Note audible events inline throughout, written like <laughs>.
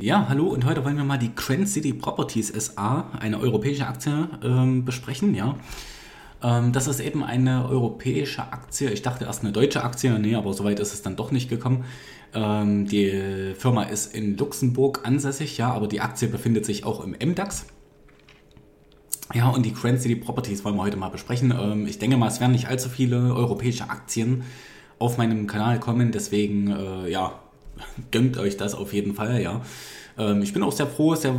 Ja, hallo und heute wollen wir mal die Grand City Properties SA, eine europäische Aktie, ähm, besprechen. Ja, ähm, das ist eben eine europäische Aktie. Ich dachte erst eine deutsche Aktie, nee, aber soweit ist es dann doch nicht gekommen. Ähm, die Firma ist in Luxemburg ansässig, ja, aber die Aktie befindet sich auch im MDAX. Ja, und die Grand City Properties wollen wir heute mal besprechen. Ähm, ich denke mal, es werden nicht allzu viele europäische Aktien auf meinem Kanal kommen, deswegen, äh, ja, gönnt euch das auf jeden Fall, ja. Ähm, ich bin auch sehr froh, sehr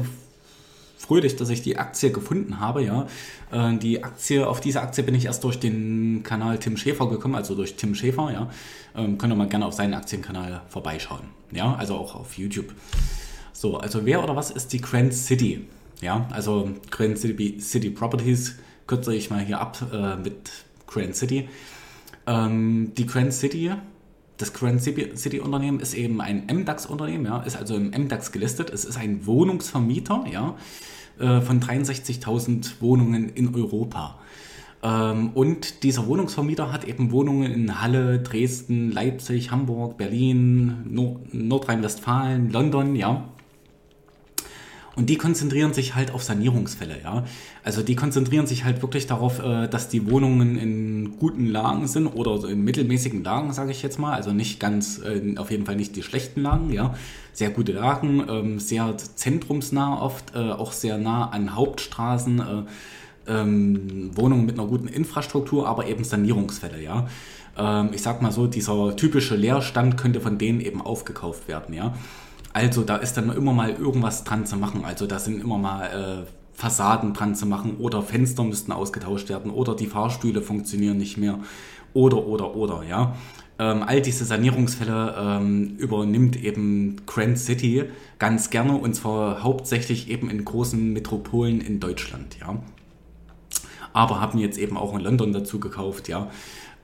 fröhlich, dass ich die Aktie gefunden habe, ja. Äh, die Aktie, auf diese Aktie bin ich erst durch den Kanal Tim Schäfer gekommen, also durch Tim Schäfer, ja. Ähm, könnt ihr mal gerne auf seinen Aktienkanal vorbeischauen, ja, also auch auf YouTube. So, also wer oder was ist die Grand City? Ja, also Grand City, City Properties kürze ich mal hier ab äh, mit Grand City. Ähm, die Grand City das Grand City Unternehmen ist eben ein MDAX-Unternehmen, ja, ist also im MDAX gelistet. Es ist ein Wohnungsvermieter, ja, äh, von 63.000 Wohnungen in Europa. Ähm, und dieser Wohnungsvermieter hat eben Wohnungen in Halle, Dresden, Leipzig, Hamburg, Berlin, Nordrhein-Westfalen, London, ja. Und die konzentrieren sich halt auf Sanierungsfälle, ja. Also die konzentrieren sich halt wirklich darauf, äh, dass die Wohnungen in guten Lagen sind oder in mittelmäßigen Lagen, sage ich jetzt mal. Also nicht ganz, äh, auf jeden Fall nicht die schlechten Lagen, ja. Sehr gute Lagen, ähm, sehr zentrumsnah oft, äh, auch sehr nah an Hauptstraßen, ähm, Wohnungen mit einer guten Infrastruktur, aber eben Sanierungsfälle, ja. Ähm, ich sag mal so, dieser typische Leerstand könnte von denen eben aufgekauft werden, ja. Also da ist dann immer mal irgendwas dran zu machen. Also da sind immer mal äh, Fassaden dran zu machen oder Fenster müssten ausgetauscht werden oder die Fahrstühle funktionieren nicht mehr oder oder oder ja. Ähm, all diese Sanierungsfälle ähm, übernimmt eben Grand City ganz gerne und zwar hauptsächlich eben in großen Metropolen in Deutschland, ja. Aber haben jetzt eben auch in London dazu gekauft, ja.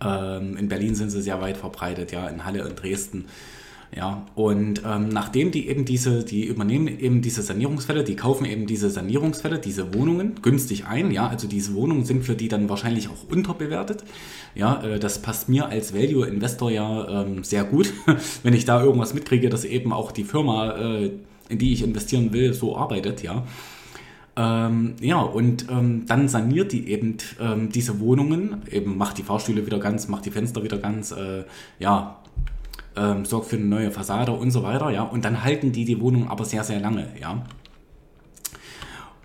Ähm, in Berlin sind sie sehr weit verbreitet, ja, in Halle und Dresden. Ja, und ähm, nachdem die eben diese, die übernehmen eben diese Sanierungsfälle, die kaufen eben diese Sanierungsfälle, diese Wohnungen günstig ein, ja, also diese Wohnungen sind für die dann wahrscheinlich auch unterbewertet. Ja, äh, das passt mir als Value Investor ja ähm, sehr gut, <laughs> wenn ich da irgendwas mitkriege, dass eben auch die Firma, äh, in die ich investieren will, so arbeitet, ja. Ähm, ja, und ähm, dann saniert die eben ähm, diese Wohnungen, eben macht die Fahrstühle wieder ganz, macht die Fenster wieder ganz, äh, ja, ähm, sorgt für eine neue Fassade und so weiter, ja. Und dann halten die die Wohnung aber sehr, sehr lange, ja.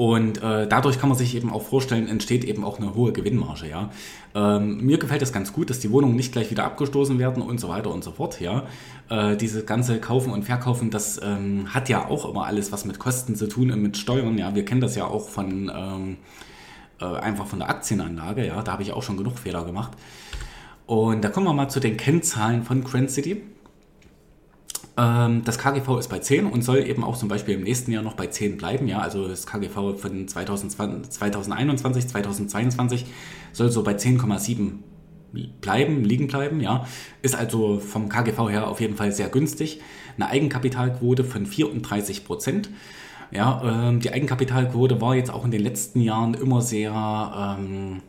Und äh, dadurch kann man sich eben auch vorstellen, entsteht eben auch eine hohe Gewinnmarge, ja. Ähm, mir gefällt das ganz gut, dass die Wohnungen nicht gleich wieder abgestoßen werden und so weiter und so fort, ja. Äh, diese ganze Kaufen und Verkaufen, das ähm, hat ja auch immer alles was mit Kosten zu tun und mit Steuern, ja. Wir kennen das ja auch von ähm, äh, einfach von der Aktienanlage, ja. Da habe ich auch schon genug Fehler gemacht. Und da kommen wir mal zu den Kennzahlen von Grand City. Ähm, das KGV ist bei 10 und soll eben auch zum Beispiel im nächsten Jahr noch bei 10 bleiben. Ja, also das KGV von 2020, 2021, 2022 soll so bei 10,7 bleiben, liegen bleiben, ja. Ist also vom KGV her auf jeden Fall sehr günstig. Eine Eigenkapitalquote von 34 Prozent. Ja, ähm, die Eigenkapitalquote war jetzt auch in den letzten Jahren immer sehr, ähm,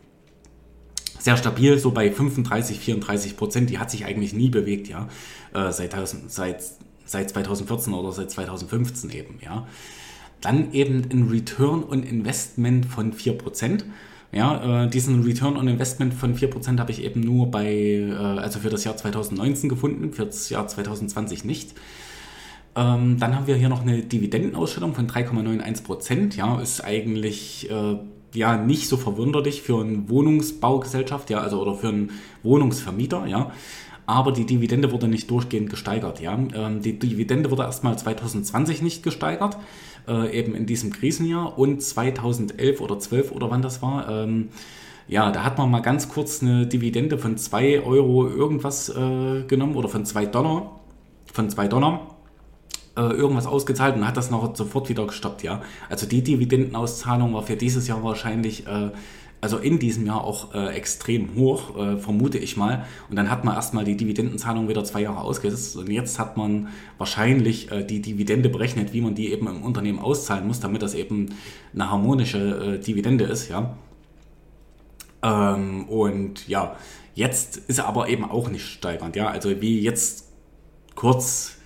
sehr stabil, so bei 35, 34 Prozent. Die hat sich eigentlich nie bewegt, ja, äh, seit, seit, seit 2014 oder seit 2015 eben, ja. Dann eben ein Return on Investment von 4 Prozent. Ja, äh, diesen Return on Investment von 4% habe ich eben nur bei, äh, also für das Jahr 2019 gefunden, für das Jahr 2020 nicht. Ähm, dann haben wir hier noch eine Dividendenausschüttung von 3,91%. Ja, ist eigentlich äh, ja nicht so verwunderlich für eine Wohnungsbaugesellschaft, ja, also oder für einen Wohnungsvermieter, ja. Aber die Dividende wurde nicht durchgehend gesteigert, ja. Ähm, die Dividende wurde erstmal 2020 nicht gesteigert, äh, eben in diesem Krisenjahr und 2011 oder 12 oder wann das war, ähm, ja, da hat man mal ganz kurz eine Dividende von 2 Euro irgendwas äh, genommen oder von 2 Dollar, von 2 Dollar irgendwas ausgezahlt und hat das noch sofort wieder gestoppt, ja. Also die Dividendenauszahlung war für dieses Jahr wahrscheinlich, äh, also in diesem Jahr auch äh, extrem hoch, äh, vermute ich mal. Und dann hat man erstmal die Dividendenzahlung wieder zwei Jahre ausgesetzt und jetzt hat man wahrscheinlich äh, die Dividende berechnet, wie man die eben im Unternehmen auszahlen muss, damit das eben eine harmonische äh, Dividende ist, ja. Ähm, und ja, jetzt ist er aber eben auch nicht steigernd, ja. Also wie jetzt kurz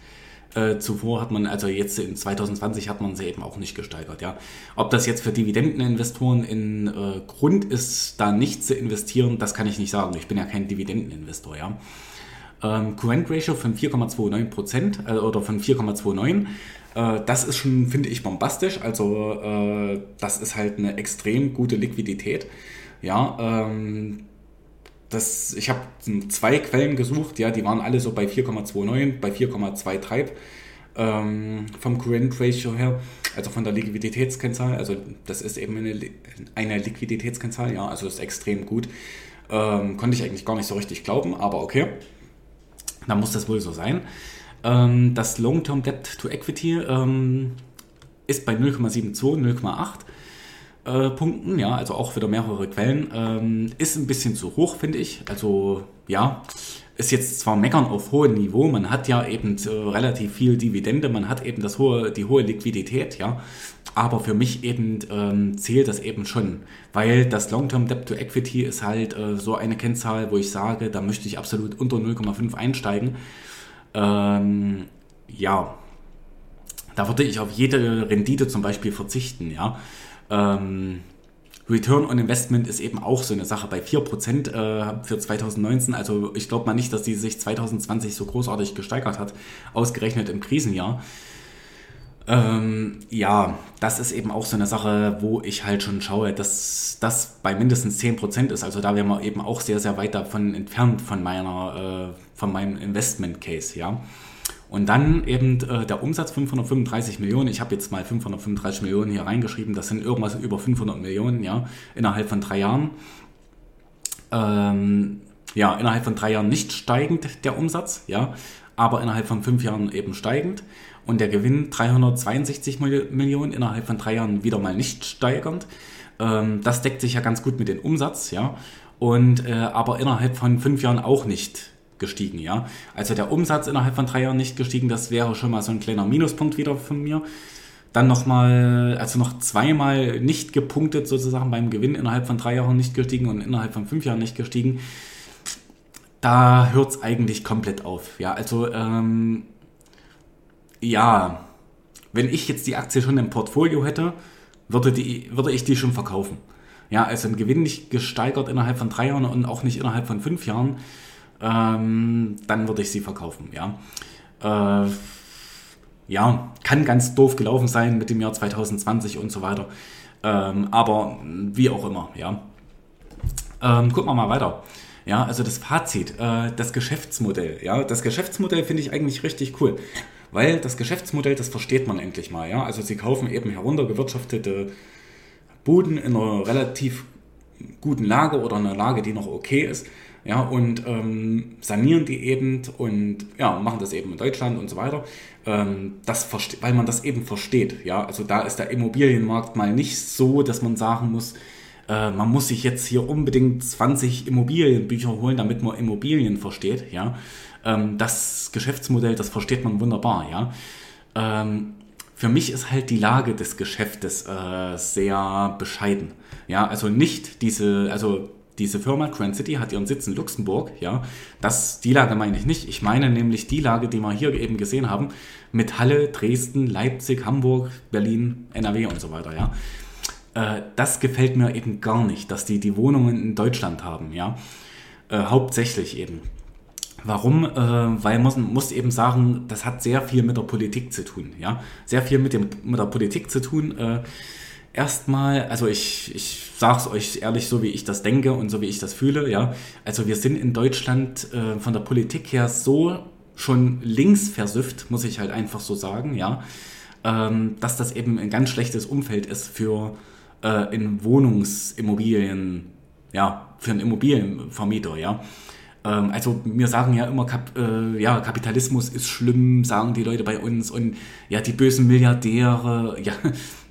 Äh, zuvor hat man, also jetzt in 2020 hat man sie eben auch nicht gesteigert, ja. Ob das jetzt für Dividendeninvestoren in äh, Grund ist, da nicht zu investieren, das kann ich nicht sagen. Ich bin ja kein Dividendeninvestor, ja. Ähm, Current Ratio von 4,29 Prozent äh, oder von 4,29. Äh, das ist schon, finde ich, bombastisch. Also äh, das ist halt eine extrem gute Liquidität. Ja, ähm, das, ich habe zwei Quellen gesucht, ja, die waren alle so bei 4,29, bei 4,23 ähm, vom Current Ratio her, also von der Liquiditätskennzahl. Also das ist eben eine, eine Liquiditätskennzahl, ja, also ist extrem gut. Ähm, konnte ich eigentlich gar nicht so richtig glauben, aber okay, dann muss das wohl so sein. Ähm, das Long-Term Debt to Equity ähm, ist bei 0,72, 0,8 äh, Punkten, ja, also auch wieder mehrere Quellen, ähm, ist ein bisschen zu hoch, finde ich. Also ja, ist jetzt zwar meckern auf hohem Niveau, man hat ja eben äh, relativ viel Dividende, man hat eben das hohe, die hohe Liquidität, ja, aber für mich eben ähm, zählt das eben schon, weil das Long-Term Debt to Equity ist halt äh, so eine Kennzahl, wo ich sage, da möchte ich absolut unter 0,5 einsteigen. Ähm, ja, da würde ich auf jede Rendite zum Beispiel verzichten, ja. Ähm, Return on Investment ist eben auch so eine Sache bei 4% äh, für 2019. Also ich glaube mal nicht, dass die sich 2020 so großartig gesteigert hat, ausgerechnet im Krisenjahr. Ähm, ja, das ist eben auch so eine Sache, wo ich halt schon schaue, dass das bei mindestens 10% ist. Also da wären wir eben auch sehr, sehr weit davon entfernt von meiner, äh, von meinem Investment Case, ja. Und dann eben äh, der Umsatz 535 Millionen. Ich habe jetzt mal 535 Millionen hier reingeschrieben. Das sind irgendwas über 500 Millionen, ja, innerhalb von drei Jahren. Ähm, ja, innerhalb von drei Jahren nicht steigend der Umsatz, ja, aber innerhalb von fünf Jahren eben steigend. Und der Gewinn 362 Millionen innerhalb von drei Jahren wieder mal nicht steigend. Ähm, das deckt sich ja ganz gut mit dem Umsatz, ja. Und äh, aber innerhalb von fünf Jahren auch nicht gestiegen, ja. Also der Umsatz innerhalb von drei Jahren nicht gestiegen, das wäre schon mal so ein kleiner Minuspunkt wieder von mir. Dann nochmal, also noch zweimal nicht gepunktet sozusagen beim Gewinn innerhalb von drei Jahren nicht gestiegen und innerhalb von fünf Jahren nicht gestiegen. Da hört es eigentlich komplett auf. Ja, also ähm, ja, wenn ich jetzt die Aktie schon im Portfolio hätte, würde, die, würde ich die schon verkaufen. Ja, also ein Gewinn nicht gesteigert innerhalb von drei Jahren und auch nicht innerhalb von fünf Jahren ähm, dann würde ich sie verkaufen, ja. Äh, ja, kann ganz doof gelaufen sein mit dem Jahr 2020 und so weiter. Ähm, aber wie auch immer, ja. Ähm, gucken wir mal weiter. Ja, also das Fazit, äh, das Geschäftsmodell. Ja, das Geschäftsmodell finde ich eigentlich richtig cool, weil das Geschäftsmodell, das versteht man endlich mal. Ja, also sie kaufen eben heruntergewirtschaftete Buden in einer relativ guten Lage oder einer Lage, die noch okay ist ja, und ähm, sanieren die eben und ja, machen das eben in Deutschland und so weiter. Ähm, das weil man das eben versteht. Ja, also da ist der Immobilienmarkt mal nicht so, dass man sagen muss, äh, man muss sich jetzt hier unbedingt 20 Immobilienbücher holen, damit man Immobilien versteht. Ja, ähm, das Geschäftsmodell, das versteht man wunderbar. Ja. Ähm, für mich ist halt die Lage des Geschäftes äh, sehr bescheiden. Ja, also nicht diese, also diese Firma Grand City hat ihren Sitz in Luxemburg, ja. Das, die Lage meine ich nicht. Ich meine nämlich die Lage, die wir hier eben gesehen haben, mit Halle, Dresden, Leipzig, Hamburg, Berlin, NRW und so weiter, ja. Äh, das gefällt mir eben gar nicht, dass die die Wohnungen in Deutschland haben, ja. Äh, hauptsächlich eben. Warum? Äh, weil man muss eben sagen, das hat sehr viel mit der Politik zu tun, ja. Sehr viel mit, dem, mit der Politik zu tun. Äh, erstmal, also ich, ich sage es euch ehrlich, so wie ich das denke und so wie ich das fühle, ja. Also wir sind in Deutschland äh, von der Politik her so schon links versüfft, muss ich halt einfach so sagen, ja, ähm, dass das eben ein ganz schlechtes Umfeld ist für äh, in Wohnungsimmobilien, ja, für einen Immobilienvermieter, ja. Ähm, also wir sagen ja immer, Kap, äh, ja, Kapitalismus ist schlimm, sagen die Leute bei uns und ja, die bösen Milliardäre, <laughs> ja,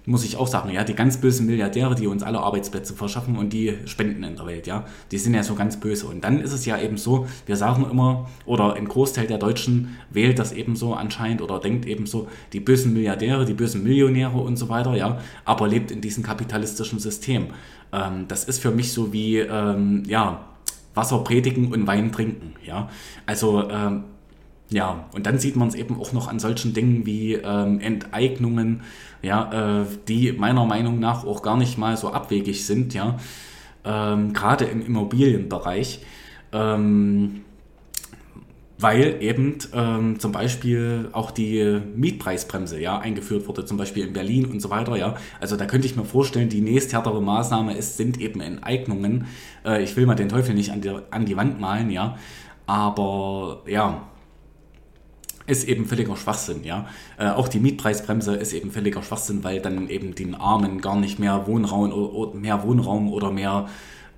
muss ich auch sagen, ja, die ganz bösen Milliardäre, die uns alle Arbeitsplätze verschaffen und die spenden in der Welt, ja, die sind ja so ganz böse. Und dann ist es ja eben so, wir sagen immer, oder ein Großteil der Deutschen wählt das eben so anscheinend oder denkt eben so, die bösen Milliardäre, die bösen Millionäre und so weiter, ja, aber lebt in diesem kapitalistischen System. Ähm, das ist für mich so wie, ähm, ja, Wasser predigen und Wein trinken, ja. Also, ähm, ja, und dann sieht man es eben auch noch an solchen Dingen wie ähm, Enteignungen, ja, äh, die meiner Meinung nach auch gar nicht mal so abwegig sind, ja, ähm, gerade im Immobilienbereich. Ähm, weil eben ähm, zum Beispiel auch die Mietpreisbremse ja eingeführt wurde, zum Beispiel in Berlin und so weiter. Ja, also da könnte ich mir vorstellen, die nächsthärtere Maßnahme ist, sind eben Enteignungen. Äh, ich will mal den Teufel nicht an die, an die Wand malen, ja, aber ja, ist eben völliger Schwachsinn, ja. Äh, auch die Mietpreisbremse ist eben völliger Schwachsinn, weil dann eben den Armen gar nicht mehr Wohnraum oder mehr Wohnraum oder mehr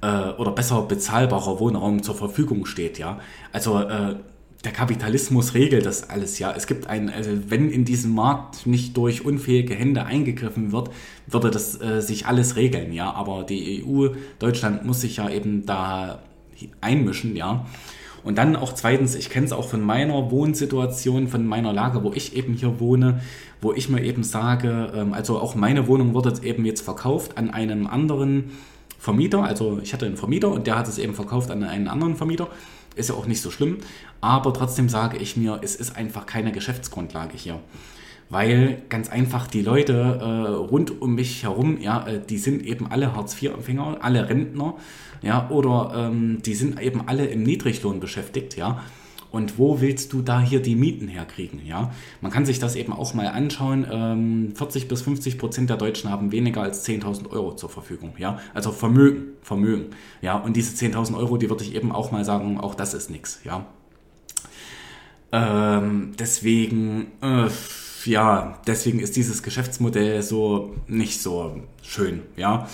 äh, oder besser bezahlbarer Wohnraum zur Verfügung steht, ja. Also äh, der Kapitalismus regelt das alles, ja. Es gibt ein, also wenn in diesem Markt nicht durch unfähige Hände eingegriffen wird, würde das äh, sich alles regeln, ja. Aber die EU, Deutschland muss sich ja eben da einmischen, ja. Und dann auch zweitens, ich kenne es auch von meiner Wohnsituation, von meiner Lage, wo ich eben hier wohne, wo ich mir eben sage, ähm, also auch meine Wohnung wurde eben jetzt verkauft an einen anderen Vermieter. Also ich hatte einen Vermieter und der hat es eben verkauft an einen anderen Vermieter. Ist ja auch nicht so schlimm. Aber trotzdem sage ich mir, es ist einfach keine Geschäftsgrundlage hier weil ganz einfach die Leute äh, rund um mich herum, ja, äh, die sind eben alle Hartz-IV-Empfänger, alle Rentner, ja, oder ähm, die sind eben alle im Niedriglohn beschäftigt, ja. Und wo willst du da hier die Mieten herkriegen? Ja, man kann sich das eben auch mal anschauen. Ähm, 40 bis 50 Prozent der Deutschen haben weniger als 10.000 Euro zur Verfügung. Ja, also Vermögen, Vermögen. Ja, und diese 10.000 Euro, die würde ich eben auch mal sagen, auch das ist nichts. Ja, ähm, deswegen. Äh, ja, deswegen ist dieses Geschäftsmodell so nicht so schön, ja.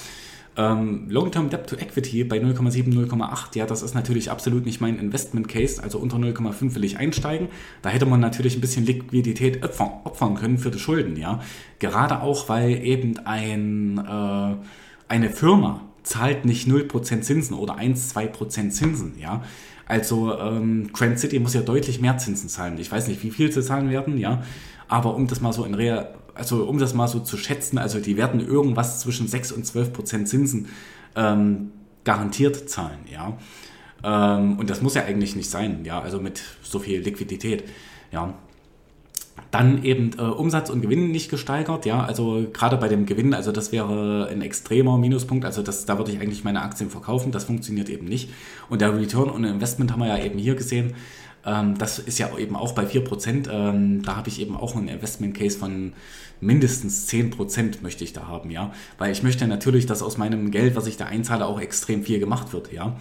Ähm, Long-Term Debt to Equity bei 0,7, 0,8, ja, das ist natürlich absolut nicht mein Investment Case, also unter 0,5 will ich einsteigen. Da hätte man natürlich ein bisschen Liquidität opfern, opfern können für die Schulden, ja. Gerade auch, weil eben ein, äh, eine Firma zahlt nicht 0% Zinsen oder 1, 2% Zinsen, ja. Also ähm, Grand City muss ja deutlich mehr Zinsen zahlen. Ich weiß nicht, wie viel sie zahlen werden, ja. Aber um das mal so in Real, also um das mal so zu schätzen, also die werden irgendwas zwischen 6 und 12 Prozent Zinsen ähm, garantiert zahlen, ja. Ähm, und das muss ja eigentlich nicht sein, ja, also mit so viel Liquidität, ja. Dann eben äh, Umsatz und Gewinn nicht gesteigert, ja, also gerade bei dem Gewinn, also das wäre ein extremer Minuspunkt, also das, da würde ich eigentlich meine Aktien verkaufen, das funktioniert eben nicht. Und der Return on Investment haben wir ja eben hier gesehen, ähm, das ist ja eben auch bei 4%. Ähm, da habe ich eben auch einen Investment Case von mindestens 10% möchte ich da haben, ja. Weil ich möchte natürlich, dass aus meinem Geld, was ich da einzahle, auch extrem viel gemacht wird, ja.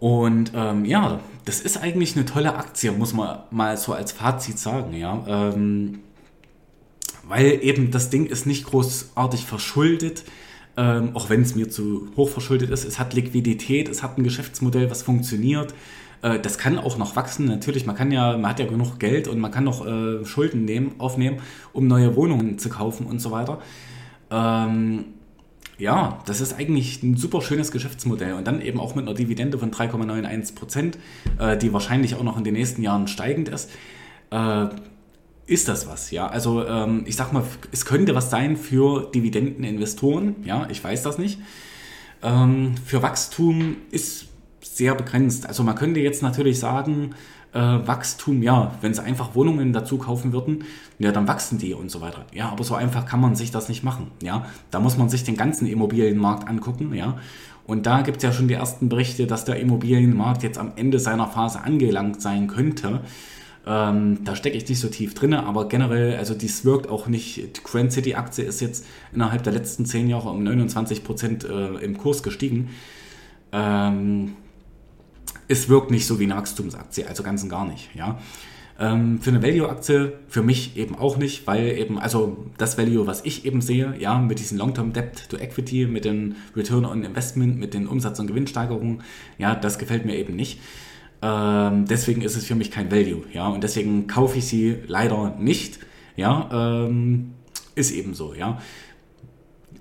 Und ähm, ja, das ist eigentlich eine tolle Aktie, muss man mal so als Fazit sagen, ja. Ähm, weil eben das Ding ist nicht großartig verschuldet, ähm, auch wenn es mir zu hoch verschuldet ist. Es hat Liquidität, es hat ein Geschäftsmodell, was funktioniert. Äh, das kann auch noch wachsen. Natürlich, man kann ja, man hat ja genug Geld und man kann noch äh, Schulden nehmen, aufnehmen, um neue Wohnungen zu kaufen und so weiter. Ähm, ja, das ist eigentlich ein super schönes Geschäftsmodell und dann eben auch mit einer Dividende von 3,91 Prozent, äh, die wahrscheinlich auch noch in den nächsten Jahren steigend ist. Äh, ist das was, ja? Also ähm, ich sag mal, es könnte was sein für Dividendeninvestoren, ja, ich weiß das nicht. Ähm, für Wachstum ist sehr begrenzt. Also man könnte jetzt natürlich sagen, äh, Wachstum, ja, wenn sie einfach Wohnungen dazu kaufen würden, ja, dann wachsen die und so weiter. Ja, aber so einfach kann man sich das nicht machen. Ja, da muss man sich den ganzen Immobilienmarkt angucken. Ja, und da gibt es ja schon die ersten Berichte, dass der Immobilienmarkt jetzt am Ende seiner Phase angelangt sein könnte. Ähm, da stecke ich nicht so tief drin, aber generell, also dies wirkt auch nicht. Die Grand City Aktie ist jetzt innerhalb der letzten zehn Jahre um 29 Prozent äh, im Kurs gestiegen. Ähm, es wirkt nicht so wie eine Wachstumsaktie, also ganz und gar nicht. Ja. Ähm, für eine Value-Aktie für mich eben auch nicht, weil eben, also das Value, was ich eben sehe, ja, mit diesen Long-Term Debt to Equity, mit den Return on Investment, mit den Umsatz- und Gewinnsteigerungen, ja, das gefällt mir eben nicht. Ähm, deswegen ist es für mich kein Value, ja, und deswegen kaufe ich sie leider nicht, ja, ähm, ist eben so, ja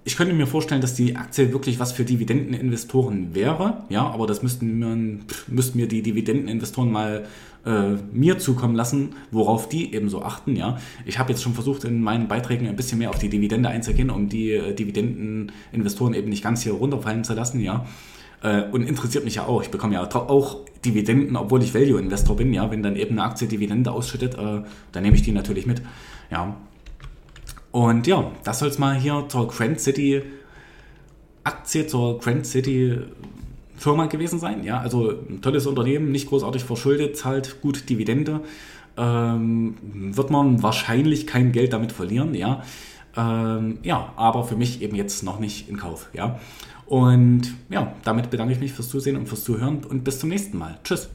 ich könnte mir vorstellen, dass die Aktie wirklich was für Dividendeninvestoren wäre, ja, aber das müssten mir, müssten mir die Dividendeninvestoren mal äh, mir zukommen lassen, worauf die eben so achten, ja. Ich habe jetzt schon versucht, in meinen Beiträgen ein bisschen mehr auf die Dividende einzugehen, um die äh, Dividendeninvestoren eben nicht ganz hier runterfallen zu lassen, ja. Äh, und interessiert mich ja auch. Ich bekomme ja auch Dividenden, obwohl ich Value-Investor bin. Ja, wenn dann eben eine Aktie Dividende ausschüttet, äh, dann nehme ich die natürlich mit. Ja. Und ja, das soll es mal hier zur Grand City Aktie, zur Grand City Firma gewesen sein. Ja, also ein tolles Unternehmen, nicht großartig verschuldet, zahlt gut Dividende. Ähm, wird man wahrscheinlich kein Geld damit verlieren, ja. Ähm, ja, aber für mich eben jetzt noch nicht in Kauf, ja. Und ja, damit bedanke ich mich fürs Zusehen und fürs Zuhören und bis zum nächsten Mal. Tschüss.